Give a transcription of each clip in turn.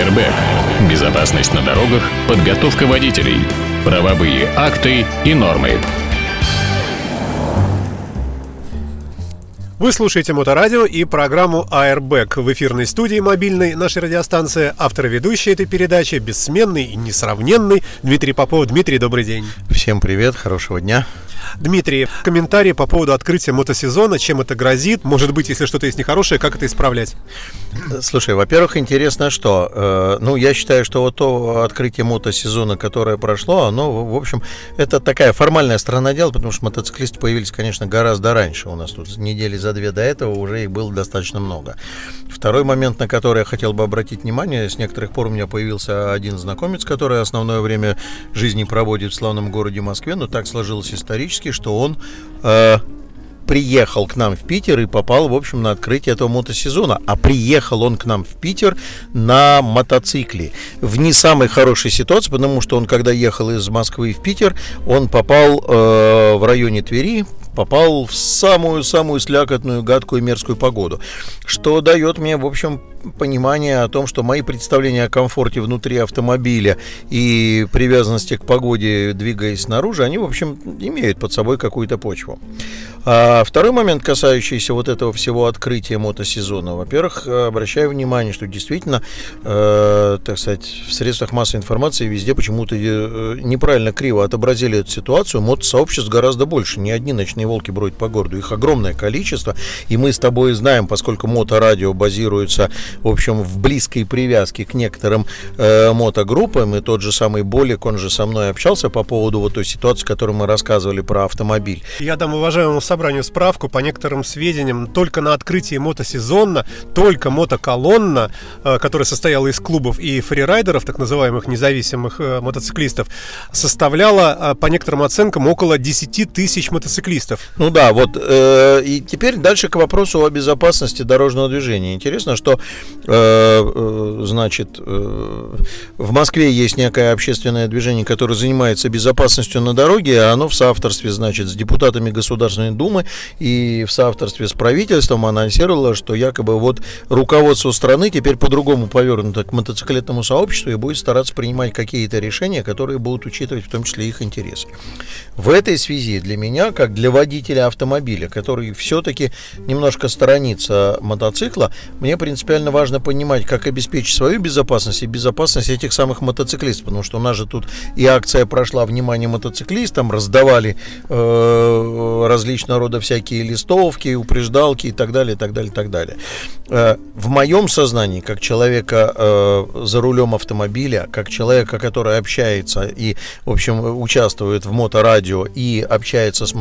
Airbag. Безопасность на дорогах, подготовка водителей, правовые акты и нормы. Вы слушаете Моторадио и программу Airbag в эфирной студии мобильной нашей радиостанции. Автор и ведущий этой передачи бессменный и несравненный Дмитрий Попов. Дмитрий, добрый день. Всем привет, хорошего дня. Дмитрий, комментарии по поводу открытия мотосезона, чем это грозит, может быть, если что-то есть нехорошее, как это исправлять? Слушай, во-первых, интересно, что, э, ну, я считаю, что вот то открытие мотосезона, которое прошло, оно, в общем, это такая формальная сторона дела, потому что мотоциклисты появились, конечно, гораздо раньше. У нас тут недели за две до этого уже их было достаточно много. Второй момент, на который я хотел бы обратить внимание, с некоторых пор у меня появился один знакомец, который основное время жизни проводит в славном городе Москве, но так сложилось исторически, что он э, приехал к нам в Питер и попал, в общем, на открытие этого мотосезона. А приехал он к нам в Питер на мотоцикле. В не самой хорошей ситуации, потому что он, когда ехал из Москвы в Питер, он попал э, в районе Твери, попал в самую-самую слякотную, гадкую, мерзкую погоду. Что дает мне, в общем, понимание о том, что мои представления о комфорте внутри автомобиля и привязанности к погоде, двигаясь снаружи, они, в общем, имеют под собой какую-то почву. А второй момент, касающийся вот этого всего открытия мотосезона. Во-первых, обращаю внимание, что действительно, э, так сказать, в средствах массовой информации везде почему-то э, неправильно криво отобразили эту ситуацию. Мотосообществ гораздо больше. Не одни ночные волки бродят по городу. Их огромное количество. И мы с тобой знаем, поскольку моторадио базируется в общем, в близкой привязке к некоторым э, мотогруппам, и тот же самый Болик, он же со мной общался по поводу вот той ситуации, которую мы рассказывали про автомобиль. Я дам уважаемому собранию справку, по некоторым сведениям, только на открытии мотосезона, только мотоколонна, э, которая состояла из клубов и фрирайдеров, так называемых независимых э, мотоциклистов, составляла, э, по некоторым оценкам, около 10 тысяч мотоциклистов. Ну да, вот, э, и теперь дальше к вопросу о безопасности дорожного движения. Интересно, что Э, э, значит, э, в Москве есть некое общественное движение, которое занимается безопасностью на дороге, а оно в соавторстве, значит, с депутатами Государственной Думы и в соавторстве с правительством анонсировало, что якобы вот руководство страны теперь по-другому повернуто к мотоциклетному сообществу и будет стараться принимать какие-то решения, которые будут учитывать в том числе их интересы. В этой связи для меня, как для водителя автомобиля, который все-таки немножко сторонится мотоцикла, мне принципиально важно понимать, как обеспечить свою безопасность и безопасность этих самых мотоциклистов, потому что у нас же тут и акция прошла «Внимание мотоциклистам», раздавали э, различного рода всякие листовки, упреждалки и так далее, и так далее, и так далее. Э, в моем сознании, как человека э, за рулем автомобиля, как человека, который общается и, в общем, участвует в моторадио и общается с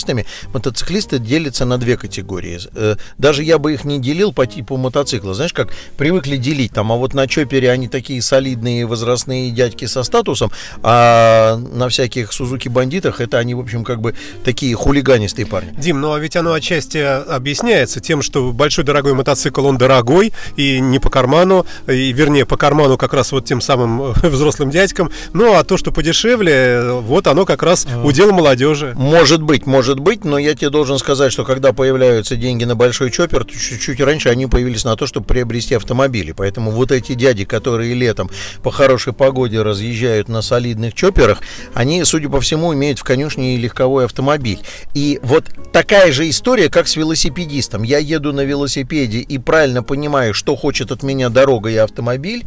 мотоциклистами, мотоциклисты делятся на две категории. Э, даже я бы их не делил по типу мотоцикла. Знаешь, как привыкли делить там, а вот на чопере они такие солидные возрастные дядьки со статусом, а на всяких Сузуки бандитах это они, в общем, как бы такие хулиганистые парни. Дим, ну а ведь оно отчасти объясняется тем, что большой дорогой мотоцикл, он дорогой и не по карману, и вернее по карману как раз вот тем самым взрослым дядькам, ну а то, что подешевле, вот оно как раз а. удел молодежи. Может быть, может быть, но я тебе должен сказать, что когда появляются деньги на большой чоппер, чуть-чуть раньше они появились на то, чтобы приобрести автомобили. Поэтому вот эти дяди, которые летом по хорошей погоде разъезжают на солидных чоперах, они, судя по всему, имеют в конюшне и легковой автомобиль. И вот такая же история, как с велосипедистом. Я еду на велосипеде и правильно понимаю, что хочет от меня дорога и автомобиль,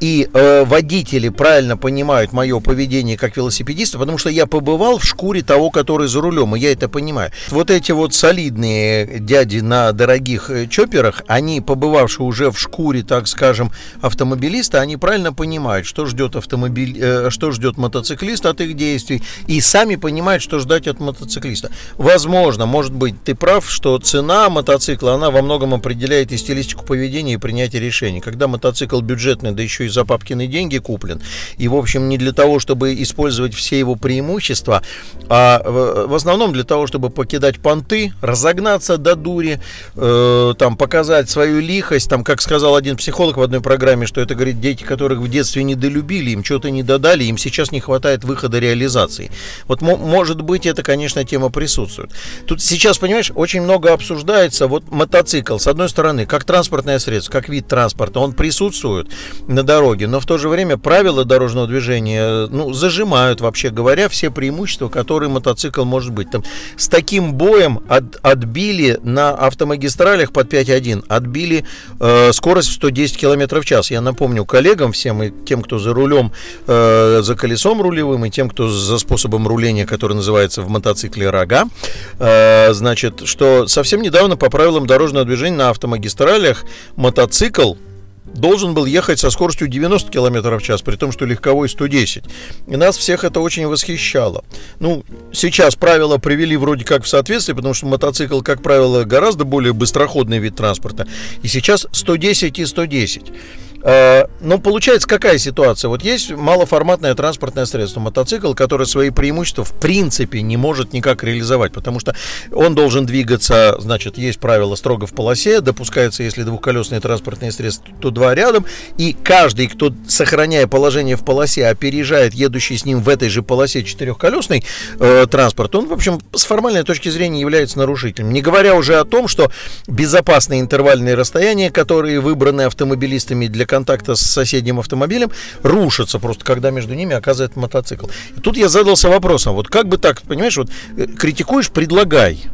и э, водители правильно понимают мое поведение как велосипедиста, потому что я побывал в шкуре того, который за рулем, и я это понимаю. Вот эти вот солидные дяди на дорогих э, чоперах, они, побывавшие уже в шкуре, так скажем, автомобилиста, они правильно понимают, что ждет автомобиль, э, что ждет мотоциклист от их действий, и сами понимают, что ждать от мотоциклиста. Возможно, может быть, ты прав, что цена мотоцикла, она во многом определяет и стилистику поведения, и принятия решений. Когда мотоцикл бюджетный, да еще и за папкины деньги куплен, и, в общем, не для того, чтобы использовать все его преимущества, а в основном для того, чтобы покидать понты, разогнаться до дури, э, там, показать свою лихость, там, как сказал один психолог в одной программе, что это, говорит, дети, которых в детстве недолюбили, им что-то не додали, им сейчас не хватает выхода реализации. Вот, может быть, это, конечно, тема присутствует. Тут сейчас, понимаешь, очень много обсуждается, вот мотоцикл, с одной стороны, как транспортное средство, как вид транспорта, он присутствует на дороге, но в то же время правила дорожного движения, ну, зажимают, вообще говоря, все преимущества, которые мотоцикл может быть. Там, с таким боем от, отбили на автомагистралях под 5.1, отбили э, скорость в 110 км в час. Я напомню коллегам всем и тем, кто за рулем, э, за колесом рулевым, и тем, кто за способом руления, который называется в мотоцикле рога, э, значит, что совсем недавно по правилам дорожного движения на автомагистралях мотоцикл должен был ехать со скоростью 90 км в час, при том, что легковой 110. И нас всех это очень восхищало. Ну, сейчас правила привели вроде как в соответствие, потому что мотоцикл, как правило, гораздо более быстроходный вид транспорта. И сейчас 110 и 110. Э, Но получается какая ситуация? Вот есть малоформатное транспортное средство, мотоцикл, который свои преимущества в принципе не может никак реализовать, потому что он должен двигаться, значит, есть правило строго в полосе, допускается, если двухколесные транспортные средства, то два рядом, и каждый, кто, сохраняя положение в полосе, опережает едущий с ним в этой же полосе четырехколесный э, транспорт, он, в общем, с формальной точки зрения является нарушителем. Не говоря уже о том, что безопасные интервальные расстояния, которые выбраны автомобилистами для контакта с соседним автомобилем рушатся просто, когда между ними оказывается мотоцикл. И тут я задался вопросом, вот как бы так, понимаешь, вот э, критикуешь, предлагай.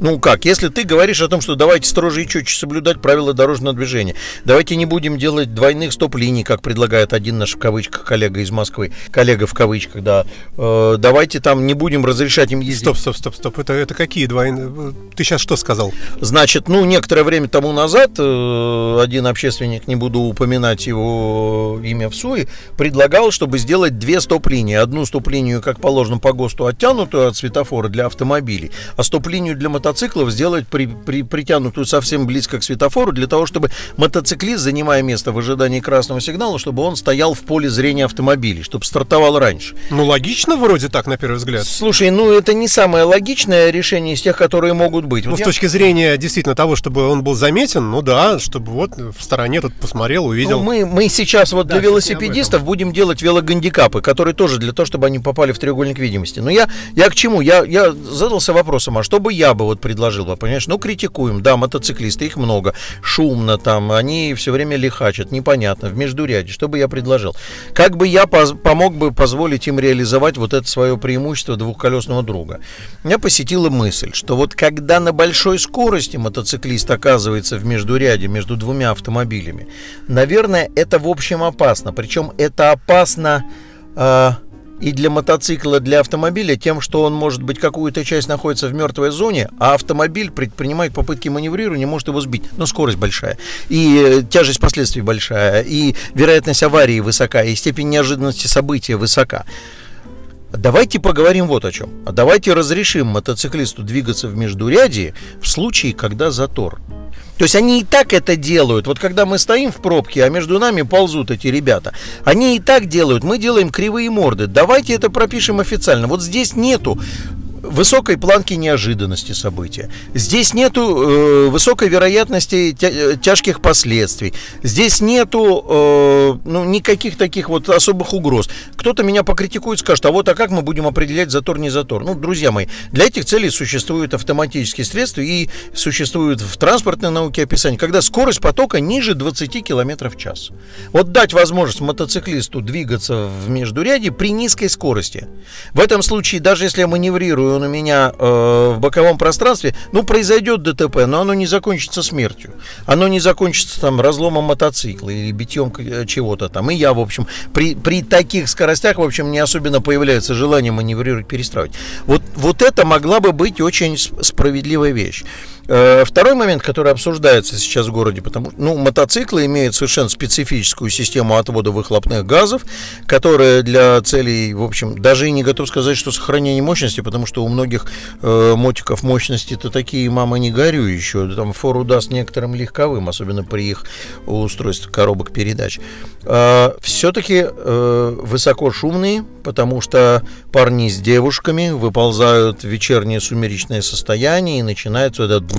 Ну как, если ты говоришь о том, что давайте строже и четче соблюдать правила дорожного движения, давайте не будем делать двойных стоп-линий, как предлагает один наш в кавычках коллега из Москвы, коллега в кавычках, да, э, давайте там не будем разрешать им ездить. Стоп, стоп, стоп, стоп, это, это какие двойные? Ты сейчас что сказал? Значит, ну, некоторое время тому назад э, один общественник, не буду упоминать его имя в СУИ, предлагал, чтобы сделать две стоп-линии. Одну стоп-линию, как положено по ГОСТу, оттянутую от светофора для автомобилей, а стоп-линию для мотоциклов мотоциклов сделать при, при, притянутую совсем близко к светофору, для того, чтобы мотоциклист, занимая место в ожидании красного сигнала, чтобы он стоял в поле зрения автомобилей, чтобы стартовал раньше. Ну, логично вроде так, на первый взгляд. Слушай, ну это не самое логичное решение из тех, которые могут быть. Ну, вот с я... точки зрения действительно того, чтобы он был заметен, ну да, чтобы вот в стороне тут посмотрел, увидел. Ну, мы, мы сейчас вот да, для велосипедистов будем делать велогандикапы, которые тоже для того, чтобы они попали в треугольник видимости. Но я, я к чему? Я, я задался вопросом, а что бы я бы вот вот предложил понимаешь? Ну, критикуем, да, мотоциклисты, их много, шумно там, они все время лихачат, непонятно, в междуряде. Что бы я предложил? Как бы я помог бы позволить им реализовать вот это свое преимущество двухколесного друга? Меня посетила мысль, что вот когда на большой скорости мотоциклист оказывается в междуряде между двумя автомобилями, наверное, это в общем опасно. Причем это опасно... Э, и для мотоцикла, для автомобиля тем, что он, может быть, какую-то часть находится в мертвой зоне, а автомобиль предпринимает попытки маневрирования, может его сбить. Но скорость большая, и э, тяжесть последствий большая, и вероятность аварии высока, и степень неожиданности события высока. Давайте поговорим вот о чем. Давайте разрешим мотоциклисту двигаться в междурядье в случае, когда затор. То есть они и так это делают. Вот когда мы стоим в пробке, а между нами ползут эти ребята, они и так делают. Мы делаем кривые морды. Давайте это пропишем официально. Вот здесь нету высокой планки неожиданности события. Здесь нету э, высокой вероятности тя э, тяжких последствий. Здесь нету э, ну, никаких таких вот особых угроз. Кто-то меня покритикует, скажет, а вот а как мы будем определять затор, не затор? Ну, друзья мои, для этих целей существуют автоматические средства и существуют в транспортной науке описание, когда скорость потока ниже 20 км в час. Вот дать возможность мотоциклисту двигаться в междуряде при низкой скорости. В этом случае, даже если я маневрирую он у меня э, в боковом пространстве, ну, произойдет ДТП, но оно не закончится смертью. Оно не закончится там разломом мотоцикла или битьем э, чего-то там. И я, в общем, при, при таких скоростях, в общем, не особенно появляется желание маневрировать, перестраивать. Вот, вот это могла бы быть очень справедливая вещь. Э, второй момент, который обсуждается сейчас в городе, потому что ну, мотоциклы имеют совершенно специфическую систему отвода выхлопных газов, которая для целей, в общем, даже и не готов сказать, что сохранение мощности, потому что у многих э, мотиков мощности-то такие, мама, не горю еще. Там фору даст некоторым легковым, особенно при их устройстве коробок передач. Э, все-таки э, высоко шумные, потому что парни с девушками выползают в вечернее сумеречное состояние и начинается этот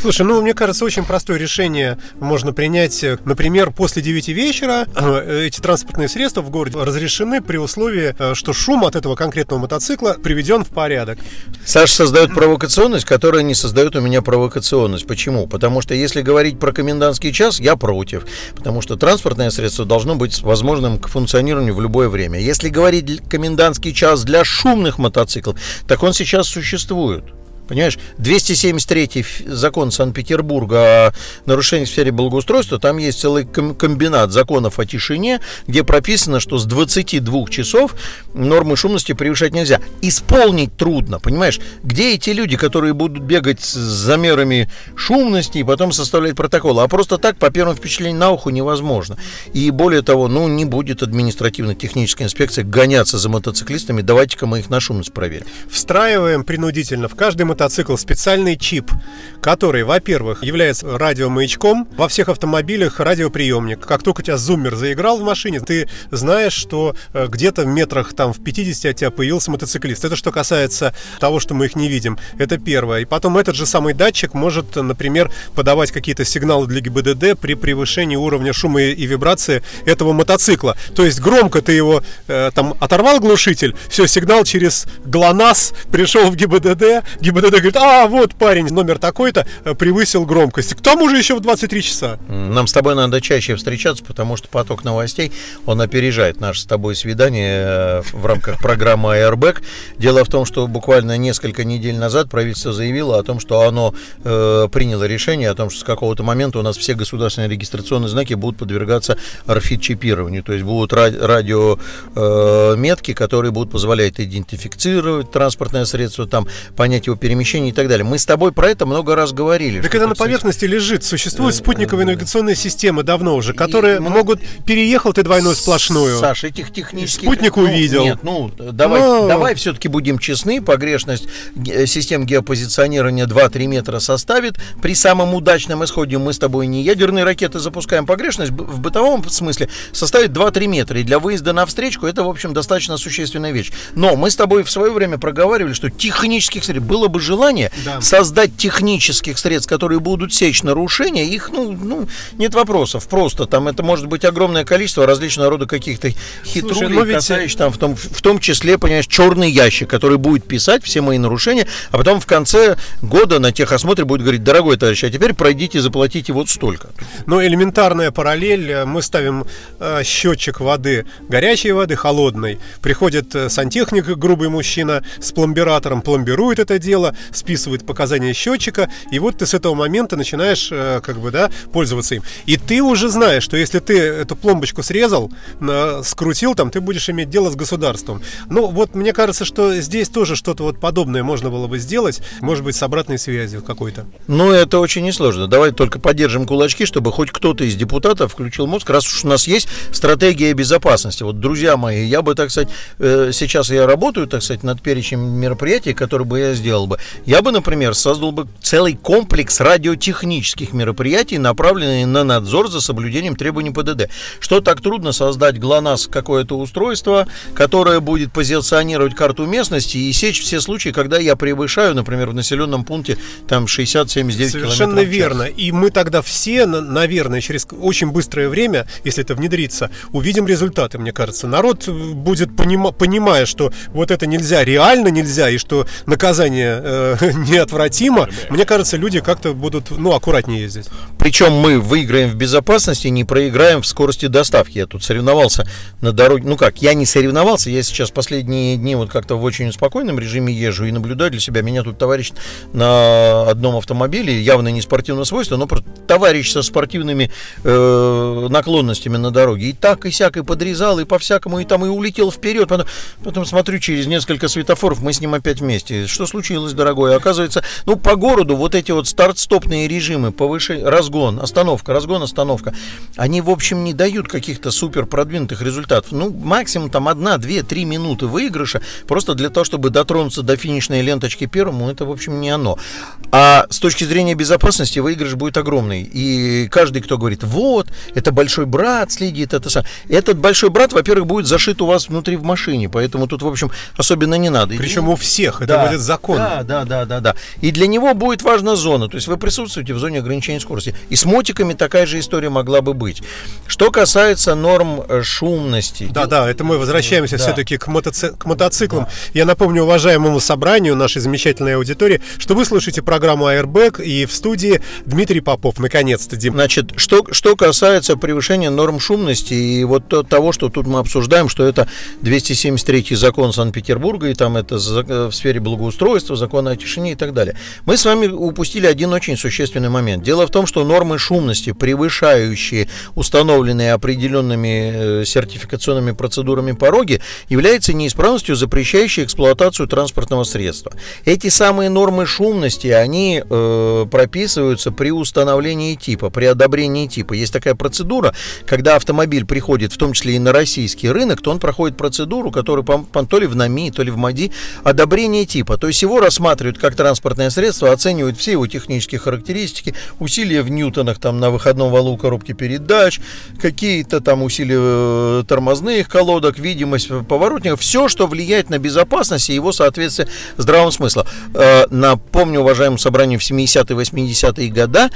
Слушай, ну, мне кажется, очень простое решение можно принять. Например, после 9 вечера э, эти транспортные средства в городе разрешены при условии, э, что шум от этого конкретного мотоцикла приведен в порядок. Саша создает провокационность, которая не создает у меня провокационность. Почему? Потому что если говорить про комендантский час, я против. Потому что транспортное средство должно быть возможным к функционированию в любое время. Если говорить комендантский час для шумных мотоциклов, так он сейчас существует. Понимаешь, 273 закон Санкт-Петербурга о нарушении в сфере благоустройства, там есть целый комбинат законов о тишине, где прописано, что с 22 часов нормы шумности превышать нельзя. Исполнить трудно, понимаешь? Где эти люди, которые будут бегать с замерами шумности и потом составлять протоколы? А просто так, по первому впечатлению на уху, невозможно. И более того, ну, не будет административно-техническая инспекция гоняться за мотоциклистами, давайте-ка мы их на шумность проверим. Встраиваем принудительно в каждый мотоцикл специальный чип, который, во-первых, является радиомаячком. Во всех автомобилях радиоприемник. Как только у тебя зуммер заиграл в машине, ты знаешь, что э, где-то в метрах там в 50 от тебя появился мотоциклист. Это что касается того, что мы их не видим. Это первое. И потом этот же самый датчик может, например, подавать какие-то сигналы для ГИБДД при превышении уровня шума и вибрации этого мотоцикла. То есть громко ты его э, там оторвал глушитель, все, сигнал через ГЛОНАСС пришел в ГИБДД, ГИБДД ГИБДД говорит, а, вот парень номер такой-то э, превысил громкость. К тому же еще в 23 часа. Нам с тобой надо чаще встречаться, потому что поток новостей, он опережает наше с тобой свидание э, в рамках программы Airbag. Дело в том, что буквально несколько недель назад правительство заявило о том, что оно э, приняло решение о том, что с какого-то момента у нас все государственные регистрационные знаки будут подвергаться RFID-чипированию. То есть будут радиометки, э, которые будут позволять идентифицировать транспортное средство, там понять его перемещений и так далее. Мы с тобой про это много раз говорили. Так это на поверхности лежит. Существуют спутниковые навигационные системы давно уже, которые могут... Переехал ты двойную сплошную. Саша, этих технических... Спутник увидел. Нет, ну, давай, Но... давай все-таки будем честны. Погрешность э, систем геопозиционирования 2-3 метра составит. При самом удачном исходе мы с тобой не ядерные ракеты запускаем. Погрешность в бытовом смысле составит 2-3 метра. И для выезда на встречку это, в общем, достаточно существенная вещь. Но мы с тобой в свое время проговаривали, что технических средств было бы бы желание да. создать технических средств, которые будут сечь нарушения, их, ну, ну, нет вопросов. Просто там это может быть огромное количество различного рода каких-то хитрулей, Слушай, ведь... касающих там в том, в том числе, понимаешь, черный ящик, который будет писать все мои нарушения, а потом в конце года на техосмотре будет говорить, дорогой товарищ, а теперь пройдите, заплатите вот столько. Ну, элементарная параллель. Мы ставим э, счетчик воды, горячей воды, холодной. Приходит э, сантехник, грубый мужчина, с пломбиратором, пломбирует это дело, списывает показания счетчика, и вот ты с этого момента начинаешь, э, как бы, да, пользоваться им. И ты уже знаешь, что если ты эту пломбочку срезал, скрутил там, ты будешь иметь дело с государством. Ну, вот мне кажется, что здесь тоже что-то вот подобное можно было бы сделать, может быть, с обратной связью какой-то. Ну, это очень несложно. Давай только поддержим кулачки, чтобы хоть кто-то из депутатов включил мозг, раз уж у нас есть стратегия безопасности. Вот, друзья мои, я бы, так сказать, э, сейчас я работаю, так сказать, над перечнем мероприятий, которые бы я сделал бы. Я бы, например, создал бы целый комплекс радиотехнических мероприятий, направленный на надзор за соблюдением требований ПДД. Что так трудно создать ГЛОНАСС какое-то устройство, которое будет позиционировать карту местности и сечь все случаи, когда я превышаю, например, в населенном пункте там 60-79 Совершенно верно. И мы тогда все, наверное, через очень быстрое время, если это внедрится, увидим результаты, мне кажется. Народ будет, понима, понимая, что вот это нельзя, реально нельзя, и что наказание э, неотвратимо, мне кажется, люди как-то будут, ну, аккуратнее ездить. Причем мы выиграем в безопасности, не проиграем в скорости доставки. Я тут соревновался на дороге. Ну как, я не соревновался, я сейчас последние дни вот как-то в очень спокойном режиме езжу и наблюдаю для себя. Меня тут товарищ на одном автомобиле, явно не спортивного свойства, но товарищ со спортивными э, наклонностями на дороге. И так, и сяк, и подрезал, и по-всякому, и там, и улетел вперед. Потом, потом смотрю, через несколько светофоров мы с ним опять вместе. Что случилось? Дорогой. Оказывается, ну, по городу вот эти вот старт-стопные режимы, повышение, разгон, остановка, разгон, остановка, они, в общем, не дают каких-то супер продвинутых результатов. Ну, максимум там одна, две, три минуты выигрыша, просто для того, чтобы дотронуться до финишной ленточки первому, это, в общем, не оно. А с точки зрения безопасности выигрыш будет огромный. И каждый, кто говорит, вот, это большой брат следит, это сам. Этот большой брат, во-первых, будет зашит у вас внутри в машине, поэтому тут, в общем, особенно не надо. Причем у всех, это да, будет закон. Да, да, да, да, да. И для него будет важна зона, то есть вы присутствуете в зоне ограничения скорости. И с мотиками такая же история могла бы быть. Что касается норм э, шумности. Да, да, это мы возвращаемся да. все-таки к, мотоци... к мотоциклам. Да. Я напомню уважаемому собранию нашей замечательной аудитории, что вы слушаете программу Airbag и в студии Дмитрий Попов. Наконец-то, Дим. Значит, что, что касается превышения норм шумности и вот того, что тут мы обсуждаем, что это 273 закон Санкт-Петербурга, и там это в сфере благоустройства, закон о тишине и так далее. Мы с вами упустили один очень существенный момент. Дело в том, что нормы шумности, превышающие установленные определенными э, сертификационными процедурами пороги, являются неисправностью, запрещающей эксплуатацию транспортного средства. Эти самые нормы шумности, они э, прописываются при установлении типа, при одобрении типа. Есть такая процедура, когда автомобиль приходит, в том числе и на российский рынок, то он проходит процедуру, которую то ли в НАМИ, то ли в МАДИ, одобрение типа. То есть его рассматривают как транспортное средство, оценивают все его технические характеристики, усилия в ньютонах там на выходном валу коробки передач, какие-то там усилия э, тормозных колодок, видимость поворотников, все, что влияет на безопасность и его соответствие здравому смыслу. Э, напомню, уважаемому собранию, в 70-е, 80-е годы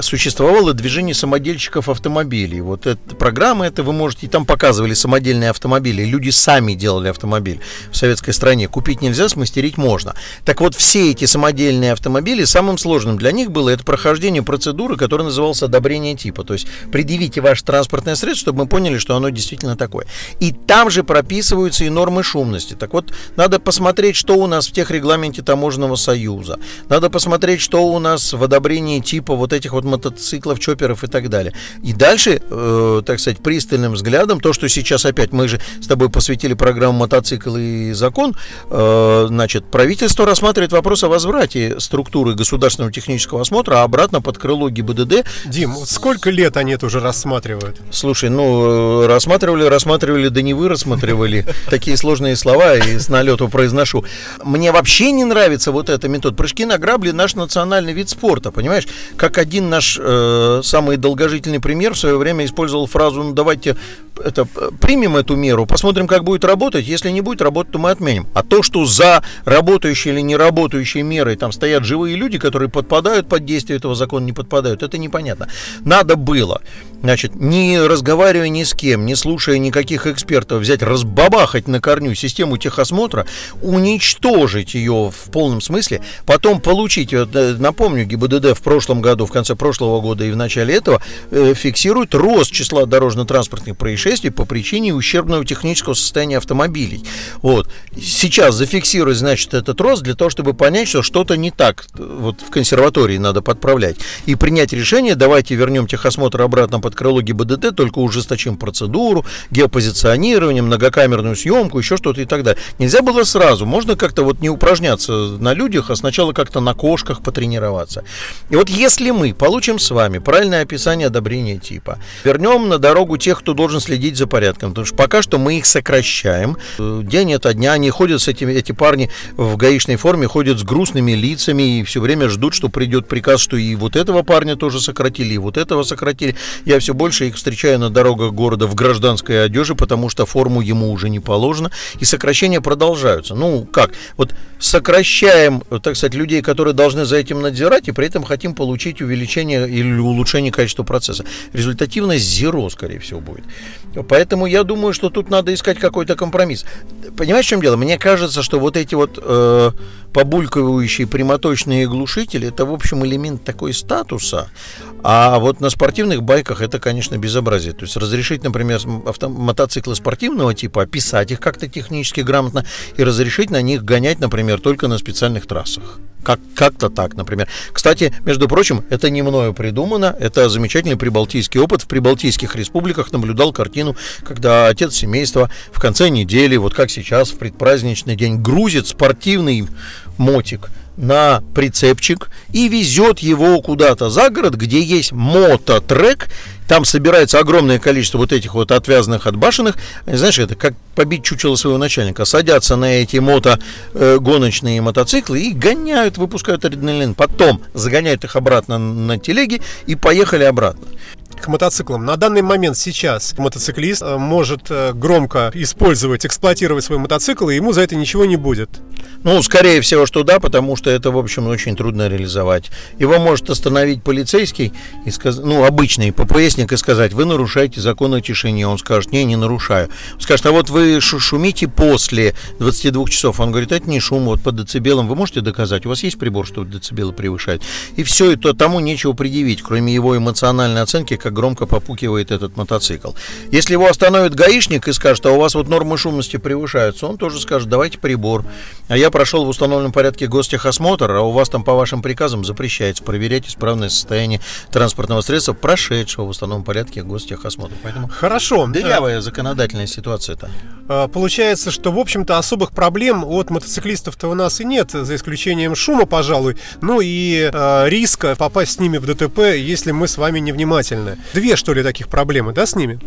существовало движение самодельщиков автомобилей. Вот эта программа, это вы можете, там показывали самодельные автомобили. Люди сами делали автомобиль в советской стране. Купить нельзя, смастерить можно. Так вот, все эти самодельные автомобили, самым сложным для них было это прохождение процедуры, которая называлась одобрение типа. То есть предъявите ваше транспортное средство, чтобы мы поняли, что оно действительно такое. И там же прописываются и нормы шумности. Так вот, надо посмотреть, что у нас в тех регламенте таможенного союза. Надо посмотреть, что у нас в одобрении типа вот этих вот мотоциклов, чоперов и так далее. И дальше, э, так сказать, пристальным взглядом, то, что сейчас опять мы же с тобой посвятили программу «Мотоцикл и закон», э, значит, правительство рассматривает вопрос о возврате структуры государственного технического осмотра обратно под крыло ГИБДД. Дим, сколько лет они это уже рассматривают? Слушай, ну, э, рассматривали, рассматривали, да не вы рассматривали. Такие сложные слова и с налету произношу. Мне вообще не нравится вот эта метод. Прыжки на грабли наш национальный вид спорта, понимаешь? Как один наш э, самый долгожительный пример в свое время использовал фразу, ну давайте это, примем эту меру, посмотрим, как будет работать. Если не будет работать, то мы отменим. А то, что за работающей или не работающей мерой там стоят живые люди, которые подпадают под действие этого закона, не подпадают, это непонятно. Надо было, значит, не разговаривая ни с кем, не слушая никаких экспертов, взять, разбабахать на корню систему техосмотра, уничтожить ее в полном смысле, потом получить, э, напомню, ГИБДД в прошлом году, в конце прошлого года и в начале этого э, фиксирует рост числа дорожно-транспортных происшествий по причине ущербного технического состояния автомобилей. Вот. Сейчас зафиксировать, значит, этот рост для того, чтобы понять, что что-то не так. Вот в консерватории надо подправлять. И принять решение, давайте вернем техосмотр обратно под крыло ГИБДД, только ужесточим процедуру, геопозиционирование, многокамерную съемку, еще что-то и так далее. Нельзя было сразу. Можно как-то вот не упражняться на людях, а сначала как-то на кошках потренироваться. И вот если мы получим с вами правильное описание одобрения типа, вернем на дорогу тех, кто должен следить за порядком, потому что пока что мы их сокращаем. День ото дня они ходят с этими, эти парни в гаишной форме, ходят с грустными лицами и все время ждут, что придет приказ, что и вот этого парня тоже сократили, и вот этого сократили. Я все больше их встречаю на дорогах города в гражданской одежде, потому что форму ему уже не положено, и сокращения продолжаются. Ну, как? Вот сокращаем, так сказать, людей, которые должны за этим надзирать, и при этом хотим получить увеличение или улучшение качества процесса. Результативность зеро, скорее всего, будет. Поэтому я думаю, что тут надо искать какой-то компромисс. Понимаешь, в чем дело? Мне кажется, что вот эти вот э, побулькивающие прямоточные глушители, это, в общем, элемент такой статуса. А вот на спортивных байках это, конечно, безобразие. То есть разрешить, например, авто, мотоциклы спортивного типа, описать их как-то технически грамотно и разрешить на них гонять, например, только на специальных трассах. Как, как-то так, например. Кстати, между прочим, это не мною придумано, это замечательный прибалтийский опыт. В прибалтийских республиках наблюдал картину, когда отец семейства в конце недели, вот как сейчас, в предпраздничный день, грузит спортивный мотик на прицепчик и везет его куда-то за город, где есть мототрек. Там собирается огромное количество вот этих вот отвязанных, отбашенных. Знаешь, это как побить чучело своего начальника. Садятся на эти мотогоночные э, мотоциклы и гоняют, выпускают адреналин. Потом загоняют их обратно на телеги и поехали обратно к мотоциклам. На данный момент сейчас мотоциклист э, может э, громко использовать, эксплуатировать свой мотоцикл, и ему за это ничего не будет. Ну, скорее всего, что да, потому что это, в общем, очень трудно реализовать. Его может остановить полицейский, и сказ... ну, обычный ППСник, и сказать, вы нарушаете закон о тишине. Он скажет, не, не нарушаю. Он скажет, а вот вы шумите после 22 часов. Он говорит, это не шум, вот по децибелам вы можете доказать? У вас есть прибор, что децибелы превышают? И все, и то тому нечего предъявить, кроме его эмоциональной оценки, как громко попукивает этот мотоцикл. Если его остановит гаишник и скажет, а у вас вот нормы шумности превышаются, он тоже скажет, давайте прибор. А я прошел в установленном порядке гостехосмотр, а у вас там по вашим приказам запрещается проверять исправное состояние транспортного средства, прошедшего в установленном порядке гостехосмотр. Поэтому Хорошо. Дырявая законодательная ситуация-то. А, получается, что, в общем-то, особых проблем от мотоциклистов-то у нас и нет, за исключением шума, пожалуй, ну и э, риска попасть с ними в ДТП, если мы с вами невнимательны. Две, что ли, таких проблемы, да, с ними?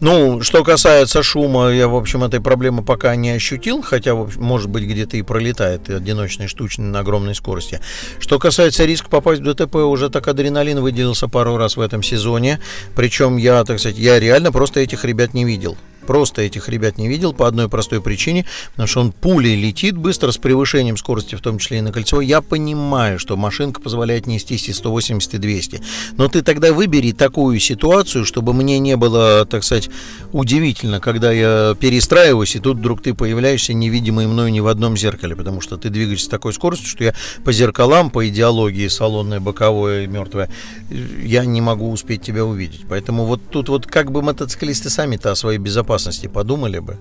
Ну, что касается шума, я, в общем, этой проблемы пока не ощутил, хотя, может быть, где-то и пролетает одиночный штучный на огромной скорости. Что касается риска попасть в ДТП, уже так адреналин выделился пару раз в этом сезоне. Причем я, так сказать, я реально просто этих ребят не видел. Просто этих ребят не видел по одной простой причине, потому что он пулей летит быстро с превышением скорости, в том числе и на кольцо. Я понимаю, что машинка позволяет нестись и 180, и 200. Но ты тогда выбери такую ситуацию, чтобы мне не было, так сказать, удивительно, когда я перестраиваюсь, и тут вдруг ты появляешься невидимый мною ни в одном зеркале, потому что ты двигаешься с такой скоростью, что я по зеркалам, по идеологии салонное, боковое, мертвое, я не могу успеть тебя увидеть. Поэтому вот тут вот как бы мотоциклисты сами-то о своей безопасности безопасности подумали бы.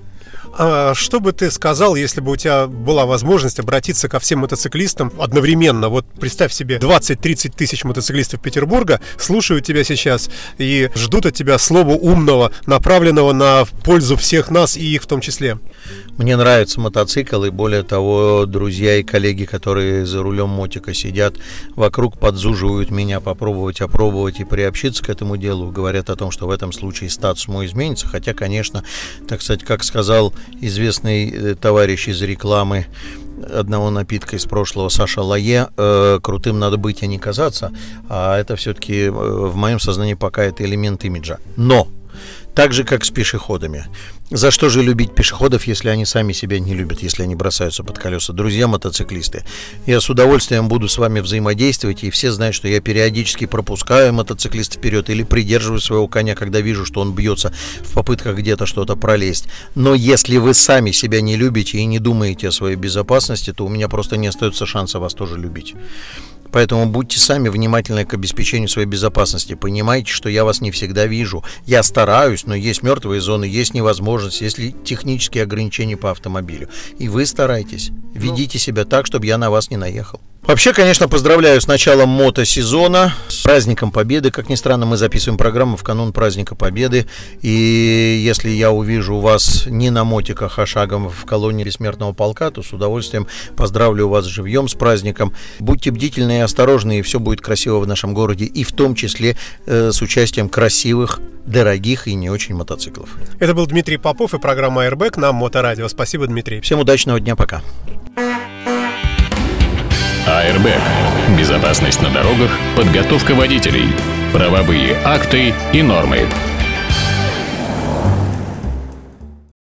А что бы ты сказал, если бы у тебя была возможность обратиться ко всем мотоциклистам одновременно? Вот представь себе, 20-30 тысяч мотоциклистов Петербурга слушают тебя сейчас и ждут от тебя слова умного, направленного на пользу всех нас и их в том числе. Мне нравится мотоцикл, и более того, друзья и коллеги, которые за рулем мотика сидят, вокруг подзуживают меня попробовать, опробовать и приобщиться к этому делу, говорят о том, что в этом случае статус мой изменится, хотя, конечно, так сказать, как сказал известный э, товарищ из рекламы, одного напитка из прошлого Саша Лае э, крутым надо быть, а не казаться, а это все-таки э, в моем сознании пока это элемент имиджа. Но так же, как с пешеходами. За что же любить пешеходов, если они сами себя не любят, если они бросаются под колеса? Друзья мотоциклисты, я с удовольствием буду с вами взаимодействовать, и все знают, что я периодически пропускаю мотоциклиста вперед или придерживаю своего коня, когда вижу, что он бьется в попытках где-то что-то пролезть. Но если вы сами себя не любите и не думаете о своей безопасности, то у меня просто не остается шанса вас тоже любить. Поэтому будьте сами внимательны к обеспечению своей безопасности. Понимайте, что я вас не всегда вижу. Я стараюсь, но есть мертвые зоны, есть невозможность, есть технические ограничения по автомобилю. И вы старайтесь. Ведите себя так, чтобы я на вас не наехал. Вообще, конечно, поздравляю с началом мотосезона, с праздником Победы. Как ни странно, мы записываем программу в канун праздника Победы. И если я увижу вас не на мотиках, а шагом в колонии бессмертного полка, то с удовольствием поздравлю вас живьем с праздником. Будьте бдительны и осторожны, и все будет красиво в нашем городе, и в том числе э, с участием красивых, дорогих и не очень мотоциклов. Это был Дмитрий Попов и программа Airbag на Моторадио. Спасибо, Дмитрий. Всем удачного дня, пока. АРБ. Безопасность на дорогах, подготовка водителей, правовые акты и нормы.